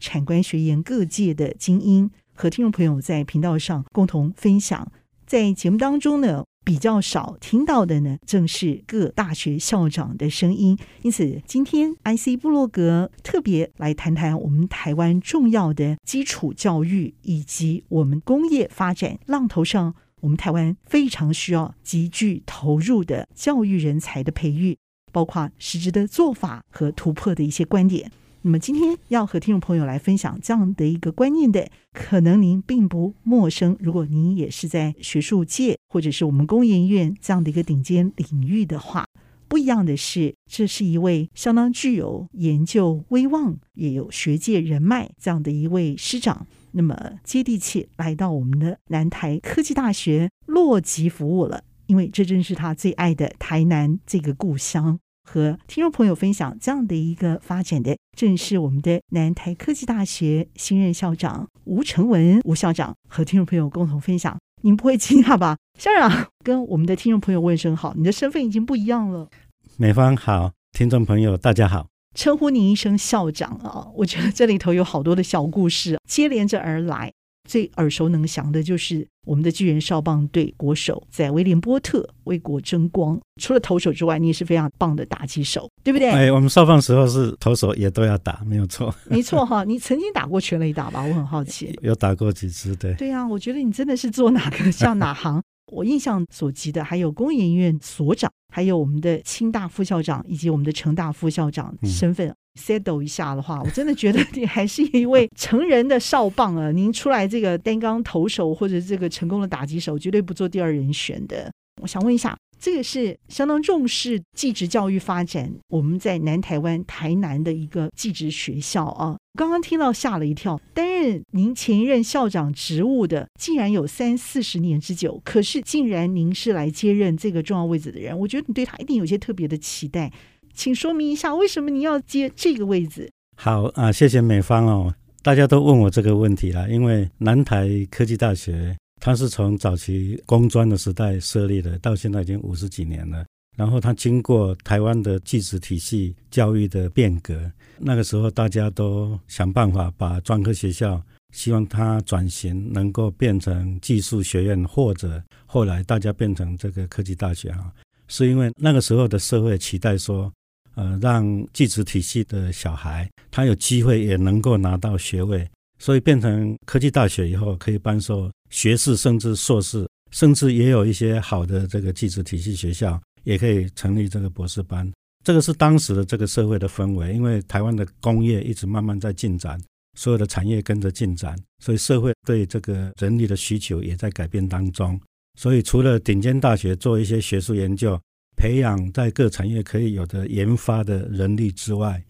产官学研各界的精英和听众朋友在频道上共同分享。在节目当中呢，比较少听到的呢，正是各大学校长的声音。因此，今天 IC 部落格特别来谈谈我们台湾重要的基础教育，以及我们工业发展浪头上。我们台湾非常需要极具投入的教育人才的培育，包括实质的做法和突破的一些观点。那么今天要和听众朋友来分享这样的一个观念的，可能您并不陌生。如果您也是在学术界或者是我们工研院这样的一个顶尖领域的话，不一样的是，这是一位相当具有研究威望，也有学界人脉这样的一位师长。那么接地气来到我们的南台科技大学落籍服务了，因为这正是他最爱的台南这个故乡。和听众朋友分享这样的一个发展的，正是我们的南台科技大学新任校长吴成文吴校长，和听众朋友共同分享。您不会惊讶吧？校长跟我们的听众朋友问声好，你的身份已经不一样了。美方好，听众朋友大家好。称呼您一声校长啊，我觉得这里头有好多的小故事接连着而来。最耳熟能详的就是我们的巨人少棒队国手在威廉波特为国争光。除了投手之外，你也是非常棒的打击手，对不对？哎，我们少棒时候是投手也都要打，没有错。没错哈，你曾经打过全垒打吧？我很好奇。有打过几次，对。对啊，我觉得你真的是做哪个像哪行。我印象所及的还有工研院所长。还有我们的清大副校长以及我们的成大副校长身份 settle 一下的话，我真的觉得你还是一位成人的少棒啊！您出来这个单纲投手或者这个成功的打击手，绝对不做第二人选的。我想问一下。这个是相当重视技职教育发展，我们在南台湾台南的一个技职学校啊。刚刚听到吓了一跳，担任您前一任校长职务的，竟然有三四十年之久，可是竟然您是来接任这个重要位置的人，我觉得你对他一定有些特别的期待，请说明一下为什么你要接这个位置？好啊，谢谢美方哦，大家都问我这个问题了，因为南台科技大学。它是从早期工专的时代设立的，到现在已经五十几年了。然后它经过台湾的技职体系教育的变革，那个时候大家都想办法把专科学校，希望它转型能够变成技术学院，或者后来大家变成这个科技大学啊，是因为那个时候的社会期待说，呃，让技职体系的小孩他有机会也能够拿到学位，所以变成科技大学以后可以颁授。学士甚至硕士，甚至也有一些好的这个技职体系学校，也可以成立这个博士班。这个是当时的这个社会的氛围，因为台湾的工业一直慢慢在进展，所有的产业跟着进展，所以社会对这个人力的需求也在改变当中。所以除了顶尖大学做一些学术研究，培养在各产业可以有的研发的人力之外，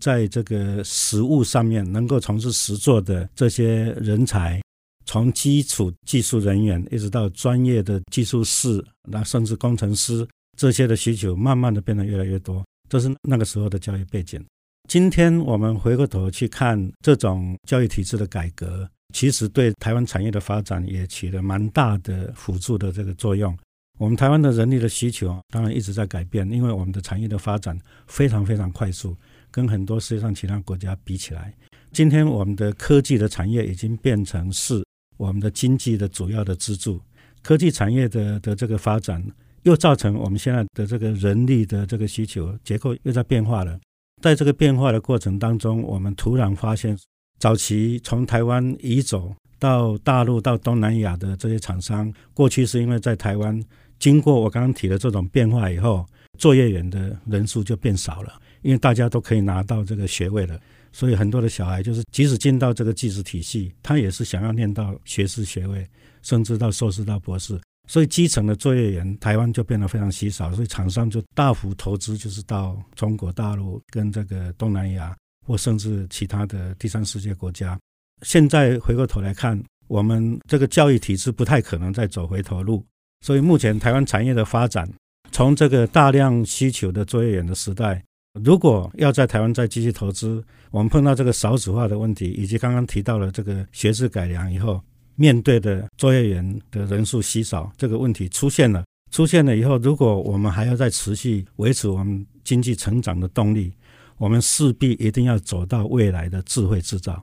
在这个实物上面能够从事实作的这些人才。从基础技术人员一直到专业的技术士，那甚至工程师，这些的需求慢慢的变得越来越多，这是那个时候的教育背景。今天我们回过头去看这种教育体制的改革，其实对台湾产业的发展也起了蛮大的辅助的这个作用。我们台湾的人力的需求当然一直在改变，因为我们的产业的发展非常非常快速，跟很多世界上其他国家比起来，今天我们的科技的产业已经变成是。我们的经济的主要的支柱，科技产业的的这个发展，又造成我们现在的这个人力的这个需求结构又在变化了。在这个变化的过程当中，我们突然发现，早期从台湾移走到大陆到东南亚的这些厂商，过去是因为在台湾经过我刚刚提的这种变化以后，作业员的人数就变少了，因为大家都可以拿到这个学位了。所以很多的小孩就是，即使进到这个技职体系，他也是想要念到学士学位，甚至到硕士到博士。所以基层的作业员，台湾就变得非常稀少。所以厂商就大幅投资，就是到中国大陆跟这个东南亚，或甚至其他的第三世界国家。现在回过头来看，我们这个教育体制不太可能再走回头路。所以目前台湾产业的发展，从这个大量需求的作业员的时代，如果要在台湾再继续投资，我们碰到这个少子化的问题，以及刚刚提到了这个学制改良以后，面对的作业员的人数稀少这个问题出现了。出现了以后，如果我们还要再持续维持我们经济成长的动力，我们势必一定要走到未来的智慧制造。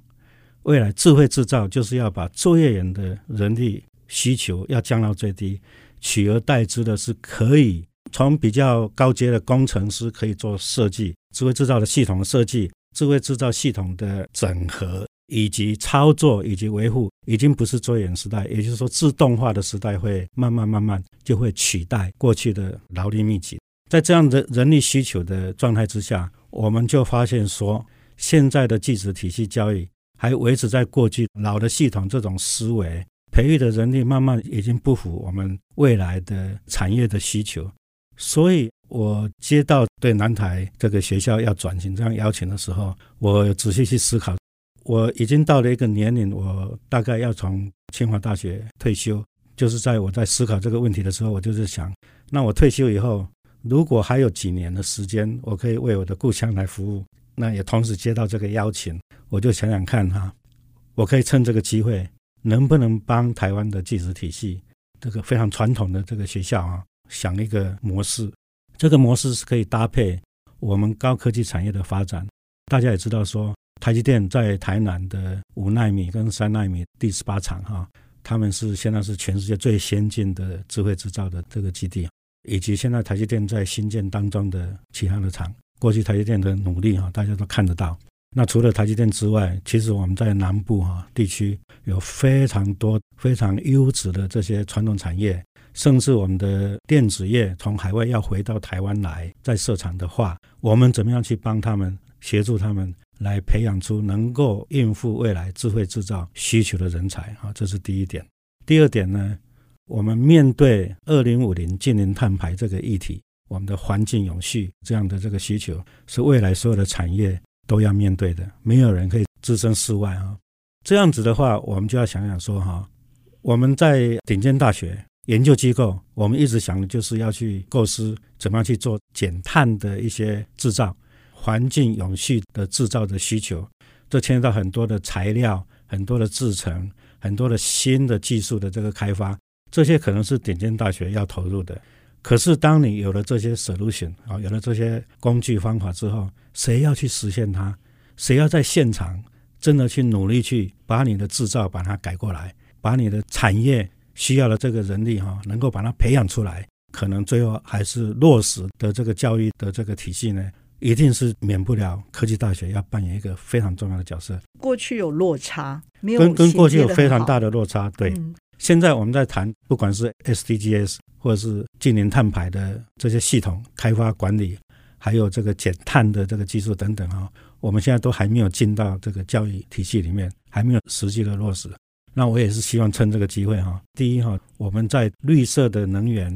未来智慧制造就是要把作业员的人力需求要降到最低，取而代之的是可以从比较高阶的工程师可以做设计，智慧制造的系统的设计，智慧制造系统的整合。以及操作以及维护，已经不是作业时代，也就是说，自动化的时代会慢慢慢慢就会取代过去的劳力密集。在这样的人力需求的状态之下，我们就发现说，现在的技职体系教育还维持在过去老的系统这种思维，培育的人力慢慢已经不符我们未来的产业的需求。所以我接到对南台这个学校要转型这样邀请的时候，我仔细去思考。我已经到了一个年龄，我大概要从清华大学退休。就是在我在思考这个问题的时候，我就是想，那我退休以后，如果还有几年的时间，我可以为我的故乡来服务，那也同时接到这个邀请，我就想想看哈，我可以趁这个机会，能不能帮台湾的技职体系这个非常传统的这个学校啊，想一个模式，这个模式是可以搭配我们高科技产业的发展。大家也知道说。台积电在台南的五纳米跟三纳米第十八厂哈，他们是现在是全世界最先进的智慧制造的这个基地，以及现在台积电在新建当中的其他的厂，过去台积电的努力哈，大家都看得到。那除了台积电之外，其实我们在南部哈地区有非常多非常优质的这些传统产业，甚至我们的电子业从海外要回到台湾来再设厂的话，我们怎么样去帮他们协助他们？来培养出能够应付未来智慧制造需求的人才啊，这是第一点。第二点呢，我们面对二零五零净零碳排这个议题，我们的环境永续这样的这个需求，是未来所有的产业都要面对的，没有人可以置身事外啊。这样子的话，我们就要想想说哈，我们在顶尖大学研究机构，我们一直想的就是要去构思怎么样去做减碳的一些制造。环境永续的制造的需求，这牵涉到很多的材料、很多的制程、很多的新的技术的这个开发，这些可能是顶尖大学要投入的。可是，当你有了这些 solution 啊，有了这些工具方法之后，谁要去实现它？谁要在现场真的去努力去把你的制造把它改过来，把你的产业需要的这个人力哈，能够把它培养出来？可能最后还是落实的这个教育的这个体系呢？一定是免不了科技大学要扮演一个非常重要的角色。过去有落差，没有跟跟过去有非常大的落差。对，嗯、现在我们在谈，不管是 SDGs 或者是近零碳排的这些系统开发管理，还有这个减碳的这个技术等等啊，我们现在都还没有进到这个教育体系里面，还没有实际的落实。那我也是希望趁这个机会哈，第一哈，我们在绿色的能源，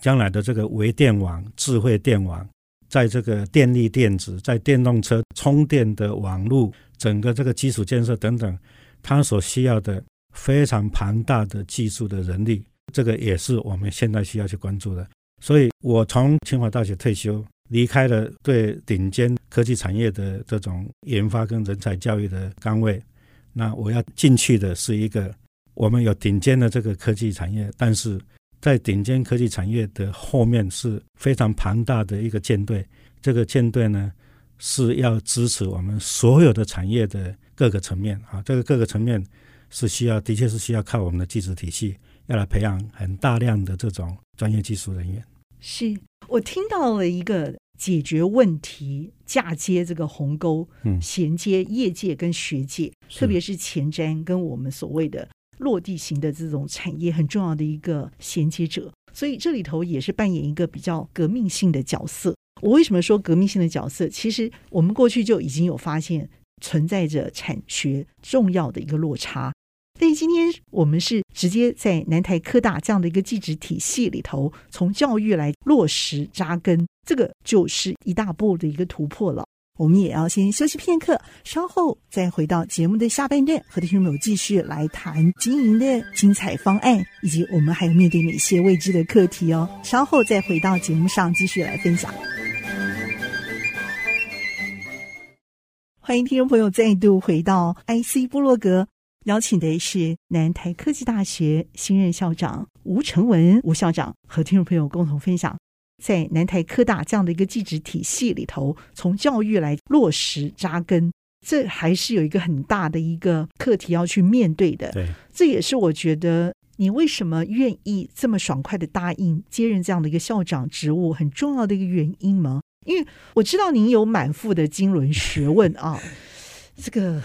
将来的这个微电网、智慧电网。在这个电力电子，在电动车充电的网络，整个这个基础建设等等，它所需要的非常庞大的技术的人力，这个也是我们现在需要去关注的。所以，我从清华大学退休，离开了对顶尖科技产业的这种研发跟人才教育的岗位，那我要进去的是一个我们有顶尖的这个科技产业，但是。在顶尖科技产业的后面是非常庞大的一个舰队，这个舰队呢是要支持我们所有的产业的各个层面啊，这个各个层面是需要，的确是需要靠我们的技术体系，要来培养很大量的这种专业技术人员。是我听到了一个解决问题、嫁接这个鸿沟，嗯，衔接业界跟学界，特别是前瞻跟我们所谓的。落地型的这种产业很重要的一个衔接者，所以这里头也是扮演一个比较革命性的角色。我为什么说革命性的角色？其实我们过去就已经有发现存在着产学重要的一个落差，但是今天我们是直接在南台科大这样的一个技职体系里头，从教育来落实扎根，这个就是一大步的一个突破了。我们也要先休息片刻，稍后再回到节目的下半段，和听众朋友继续来谈经营的精彩方案，以及我们还有面对哪些未知的课题哦。稍后再回到节目上继续来分享。欢迎听众朋友再度回到 IC 部落格，邀请的是南台科技大学新任校长吴成文吴校长，和听众朋友共同分享。在南台科大这样的一个技职体系里头，从教育来落实扎根，这还是有一个很大的一个课题要去面对的。对，这也是我觉得你为什么愿意这么爽快的答应接任这样的一个校长职务很重要的一个原因吗？因为我知道您有满腹的经纶学问啊，这个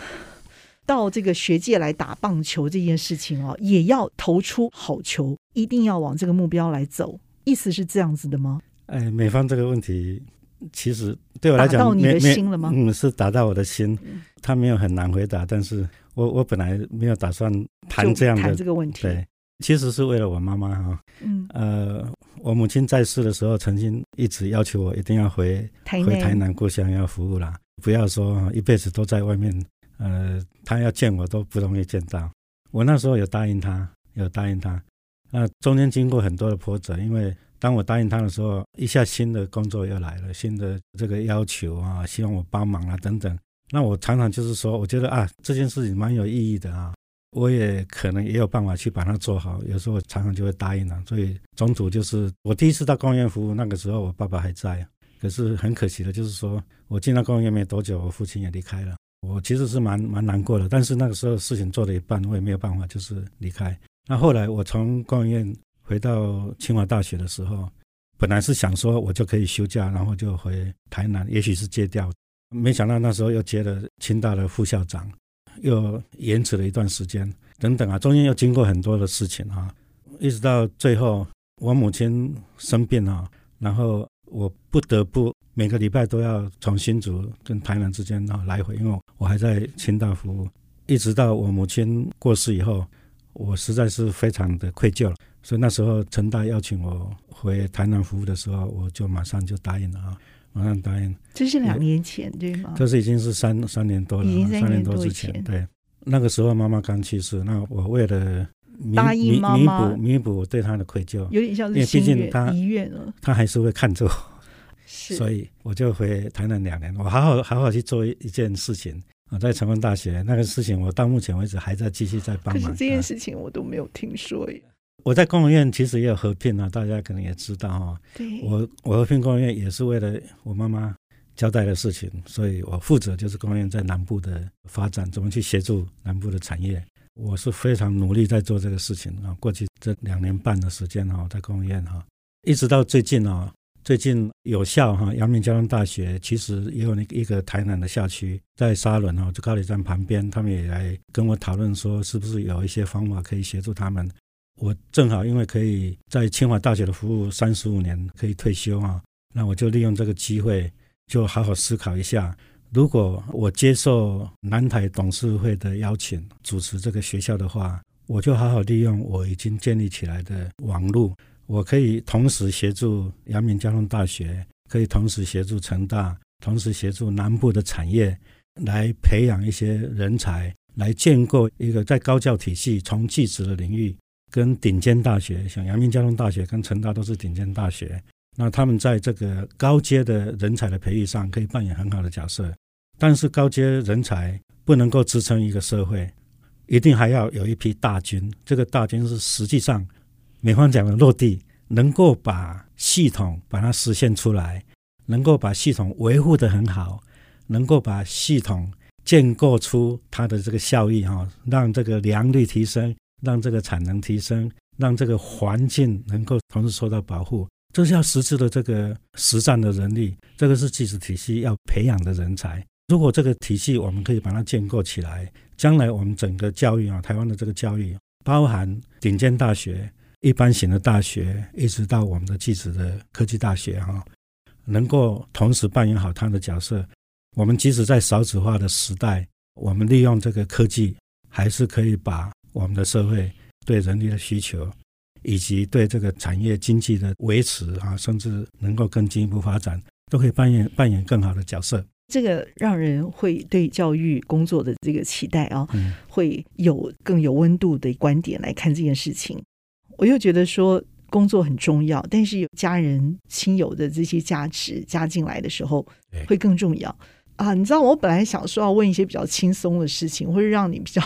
到这个学界来打棒球这件事情哦，也要投出好球，一定要往这个目标来走。意思是这样子的吗？哎，美方这个问题，其实对我来讲，打到你的心了吗？嗯，是打到我的心。他没有很难回答，但是我我本来没有打算谈这样的谈这个问题。对，其实是为了我妈妈哈。嗯。呃，我母亲在世的时候，曾经一直要求我一定要回台回台南故乡要服务啦，不要说一辈子都在外面。呃，他要见我都不容易见到。我那时候有答应他，有答应他。那中间经过很多的波折，因为当我答应他的时候，一下新的工作又来了，新的这个要求啊，希望我帮忙啊等等。那我常常就是说，我觉得啊，这件事情蛮有意义的啊，我也可能也有办法去把它做好。有时候常常就会答应了。所以总组就是我第一次到公园服务，那个时候我爸爸还在，可是很可惜的，就是说我进到公园没多久，我父亲也离开了。我其实是蛮蛮难过的，但是那个时候事情做了一半，我也没有办法，就是离开。那后来我从工研院回到清华大学的时候，本来是想说我就可以休假，然后就回台南，也许是借调。没想到那时候又接了清大的副校长，又延迟了一段时间，等等啊，中间又经过很多的事情啊，一直到最后我母亲生病啊，然后我不得不每个礼拜都要从新竹跟台南之间啊来回，因为我还在清大服务，一直到我母亲过世以后。我实在是非常的愧疚了，所以那时候陈大邀请我回台南服务的时候，我就马上就答应了啊，马上答应。这是两年前对吗？这是已经是三三年多了，已经三年多之前。对，那个时候妈妈刚去世，那我为了答应妈妈弥补弥补我对她的愧疚，有点像是因为毕竟她遗愿了，她还是会看着我，是，所以我就回台南两年，我好好好好去做一件事情。啊在成功大学那个事情，我到目前为止还在继续在帮忙。可是这件事情我都没有听说耶。我在工研院其实也有合并啊，大家可能也知道哈。对。我我合并工研院也是为了我妈妈交代的事情，所以我负责就是工研院在南部的发展，怎么去协助南部的产业。我是非常努力在做这个事情啊。过去这两年半的时间哈，在工研院哈，一直到最近啊。最近有校哈，阳明交通大学其实也有那一个台南的校区在沙仑哈，就高铁站旁边，他们也来跟我讨论说，是不是有一些方法可以协助他们。我正好因为可以在清华大学的服务三十五年，可以退休啊，那我就利用这个机会，就好好思考一下，如果我接受南台董事会的邀请，主持这个学校的话，我就好好利用我已经建立起来的网络。我可以同时协助阳明交通大学，可以同时协助成大，同时协助南部的产业，来培养一些人才，来建构一个在高教体系从技职的领域，跟顶尖大学，像阳明交通大学跟成大都是顶尖大学，那他们在这个高阶的人才的培育上可以扮演很好的角色。但是高阶人才不能够支撑一个社会，一定还要有一批大军。这个大军是实际上。美方讲的落地，能够把系统把它实现出来，能够把系统维护得很好，能够把系统建构出它的这个效益哈，让这个良率提升，让这个产能提升，让这个环境能够同时受到保护，这是要实质的这个实战的人力，这个是技术体系要培养的人才。如果这个体系我们可以把它建构起来，将来我们整个教育啊，台湾的这个教育，包含顶尖大学。一般型的大学，一直到我们的技职的科技大学，哈，能够同时扮演好它的角色。我们即使在少子化的时代，我们利用这个科技，还是可以把我们的社会对人力的需求，以及对这个产业经济的维持啊，甚至能够更进一步发展，都可以扮演扮演更好的角色。这个让人会对教育工作的这个期待啊，嗯、会有更有温度的观点来看这件事情。我又觉得说工作很重要，但是有家人亲友的这些价值加进来的时候，会更重要啊！你知道，我本来想说要问一些比较轻松的事情，或者让你比较。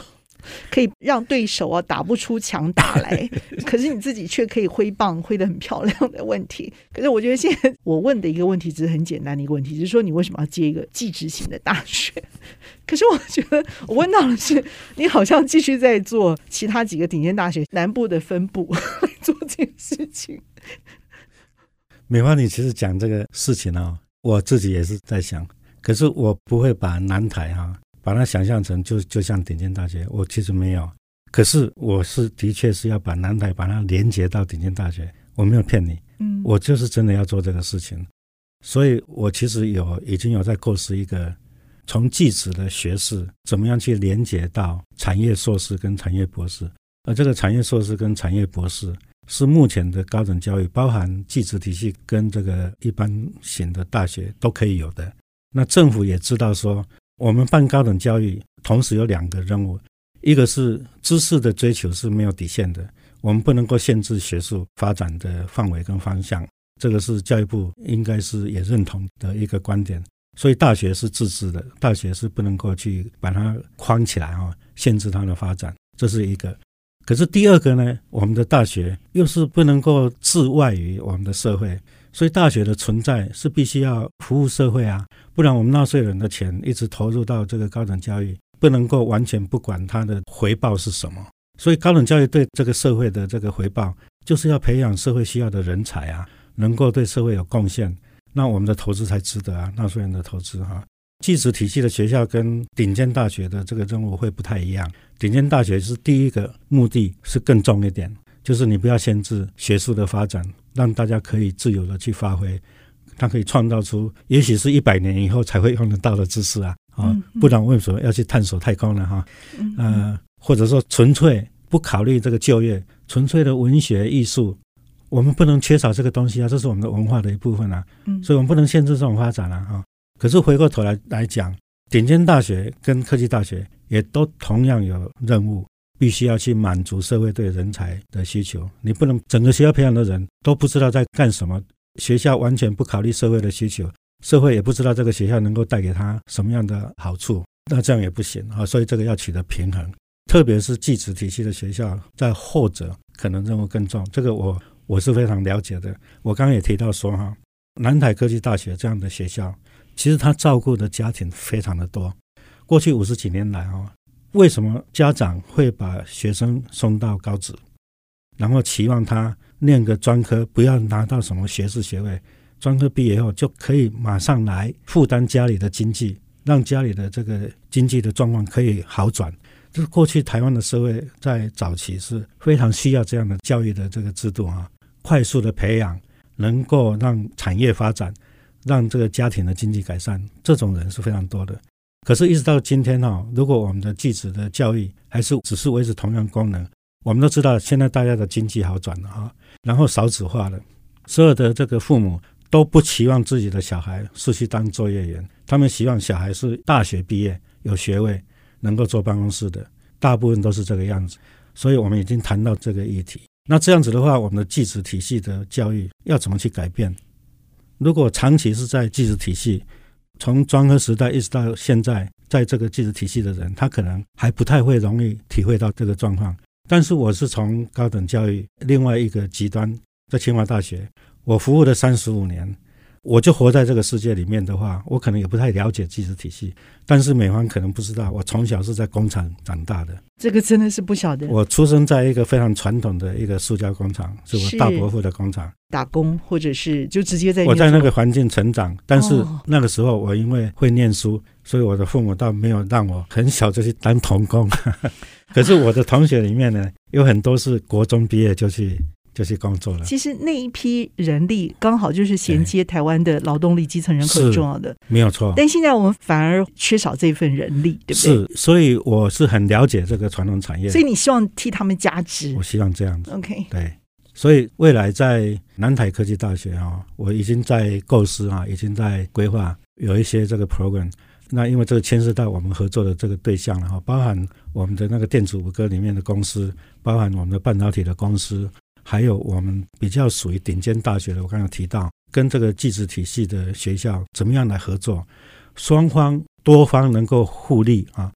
可以让对手啊打不出强打来，可是你自己却可以挥棒挥得很漂亮的问题。可是我觉得现在我问的一个问题只是很简单的一个问题，就是说你为什么要接一个技职型的大学？可是我觉得我问到的是，你好像继续在做其他几个顶尖大学南部的分部 做这件事情。美华，你其实讲这个事情啊，我自己也是在想，可是我不会把南台哈。把它想象成就就像顶尖大学，我其实没有，可是我是的确是要把南台把它连接到顶尖大学，我没有骗你，嗯，我就是真的要做这个事情，所以我其实有已经有在构思一个从技职的学士怎么样去连接到产业硕士跟产业博士，而这个产业硕士跟产业博士是目前的高等教育，包含技职体系跟这个一般型的大学都可以有的，那政府也知道说。我们办高等教育，同时有两个任务，一个是知识的追求是没有底线的，我们不能够限制学术发展的范围跟方向，这个是教育部应该是也认同的一个观点。所以大学是自治的，大学是不能够去把它框起来啊，限制它的发展，这是一个。可是第二个呢，我们的大学又是不能够置外于我们的社会。所以大学的存在是必须要服务社会啊，不然我们纳税人的钱一直投入到这个高等教育，不能够完全不管它的回报是什么。所以高等教育对这个社会的这个回报，就是要培养社会需要的人才啊，能够对社会有贡献，那我们的投资才值得啊，纳税人的投资哈。技职体系的学校跟顶尖大学的这个任务会不太一样，顶尖大学是第一个目的是更重一点，就是你不要限制学术的发展。让大家可以自由的去发挥，它可以创造出也许是一百年以后才会用得到的知识啊啊！不然为什么要去探索太空呢？哈，呃，或者说纯粹不考虑这个就业，纯粹的文学艺术，我们不能缺少这个东西啊，这是我们的文化的一部分啊。所以我们不能限制这种发展啊。哈，可是回过头来来讲，顶尖大学跟科技大学也都同样有任务。必须要去满足社会对人才的需求，你不能整个学校培养的人都不知道在干什么，学校完全不考虑社会的需求，社会也不知道这个学校能够带给他什么样的好处，那这样也不行啊。所以这个要取得平衡，特别是技职体系的学校，在后者可能任务更重。这个我我是非常了解的。我刚刚也提到说哈，南台科技大学这样的学校，其实他照顾的家庭非常的多，过去五十几年来啊。为什么家长会把学生送到高职，然后期望他念个专科，不要拿到什么学士学位，专科毕业后就可以马上来负担家里的经济，让家里的这个经济的状况可以好转。就是过去台湾的社会在早期是非常需要这样的教育的这个制度啊，快速的培养，能够让产业发展，让这个家庭的经济改善，这种人是非常多的。可是，一直到今天哈，如果我们的继子的教育还是只是维持同样功能，我们都知道现在大家的经济好转了哈，然后少子化了，所有的这个父母都不期望自己的小孩是去当作业员，他们希望小孩是大学毕业有学位，能够坐办公室的，大部分都是这个样子。所以我们已经谈到这个议题。那这样子的话，我们的继子体系的教育要怎么去改变？如果长期是在继子体系，从专科时代一直到现在，在这个技术体系的人，他可能还不太会容易体会到这个状况。但是我是从高等教育另外一个极端，在清华大学，我服务了三十五年。我就活在这个世界里面的话，我可能也不太了解技职体系。但是美方可能不知道，我从小是在工厂长大的。这个真的是不晓得。我出生在一个非常传统的一个塑胶工厂，是我大伯父的工厂。打工或者是就直接在。我在那个环境成长，但是那个时候我因为会念书，所以我的父母倒没有让我很小就去当童工。可是我的同学里面呢，有很多是国中毕业就去。就去工作了。其实那一批人力刚好就是衔接台湾的劳动力基层人口很重要的，没有错。但现在我们反而缺少这份人力，对不对？是，所以我是很了解这个传统产业。所以你希望替他们加值？我希望这样子。OK，对。所以未来在南台科技大学啊，我已经在构思啊，已经在规划有一些这个 program。那因为这个牵涉到我们合作的这个对象了哈，包含我们的那个电子五哥里面的公司，包含我们的半导体的公司，还有我们比较属于顶尖大学的，我刚刚提到跟这个技职体系的学校怎么样来合作，双方多方能够互利啊，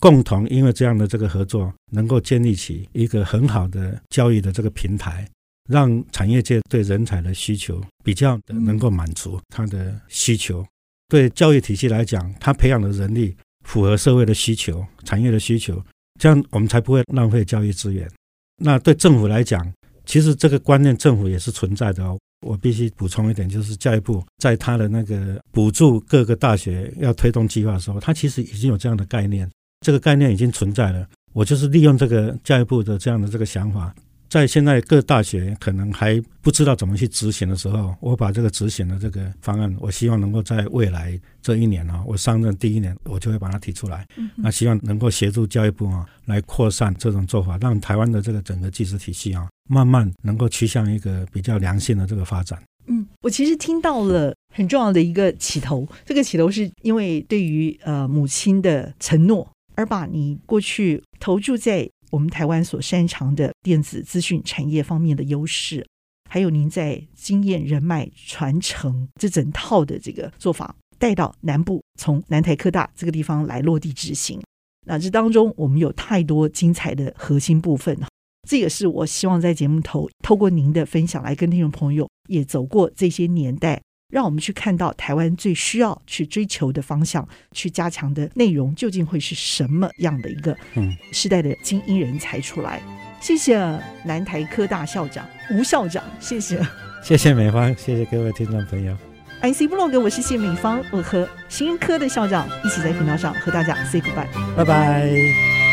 共同因为这样的这个合作，能够建立起一个很好的教育的这个平台，让产业界对人才的需求比较能够满足他的需求。对教育体系来讲，他培养的人力符合社会的需求、产业的需求，这样我们才不会浪费教育资源。那对政府来讲，其实这个观念政府也是存在的哦。我必须补充一点，就是教育部在他的那个补助各个大学要推动计划的时候，他其实已经有这样的概念，这个概念已经存在了。我就是利用这个教育部的这样的这个想法。在现在各大学可能还不知道怎么去执行的时候，我把这个执行的这个方案，我希望能够在未来这一年啊，我上任第一年，我就会把它提出来。那希望能够协助教育部啊，来扩散这种做法，让台湾的这个整个技术体系啊，慢慢能够趋向一个比较良性的这个发展。嗯，我其实听到了很重要的一个起头，这个起头是因为对于呃母亲的承诺，而把你过去投注在。我们台湾所擅长的电子资讯产业方面的优势，还有您在经验人脉传承这整套的这个做法带到南部，从南台科大这个地方来落地执行。那这当中我们有太多精彩的核心部分，这也是我希望在节目头透过您的分享来跟听众朋友也走过这些年代。让我们去看到台湾最需要去追求的方向，去加强的内容究竟会是什么样的一个嗯时代的精英人才出来？谢谢南台科大校长吴校长，谢谢，谢谢美芳，谢谢各位听众朋友。IC Blog，，我是谢美芳，我和新科的校长一起在频道上和大家 say goodbye，拜拜。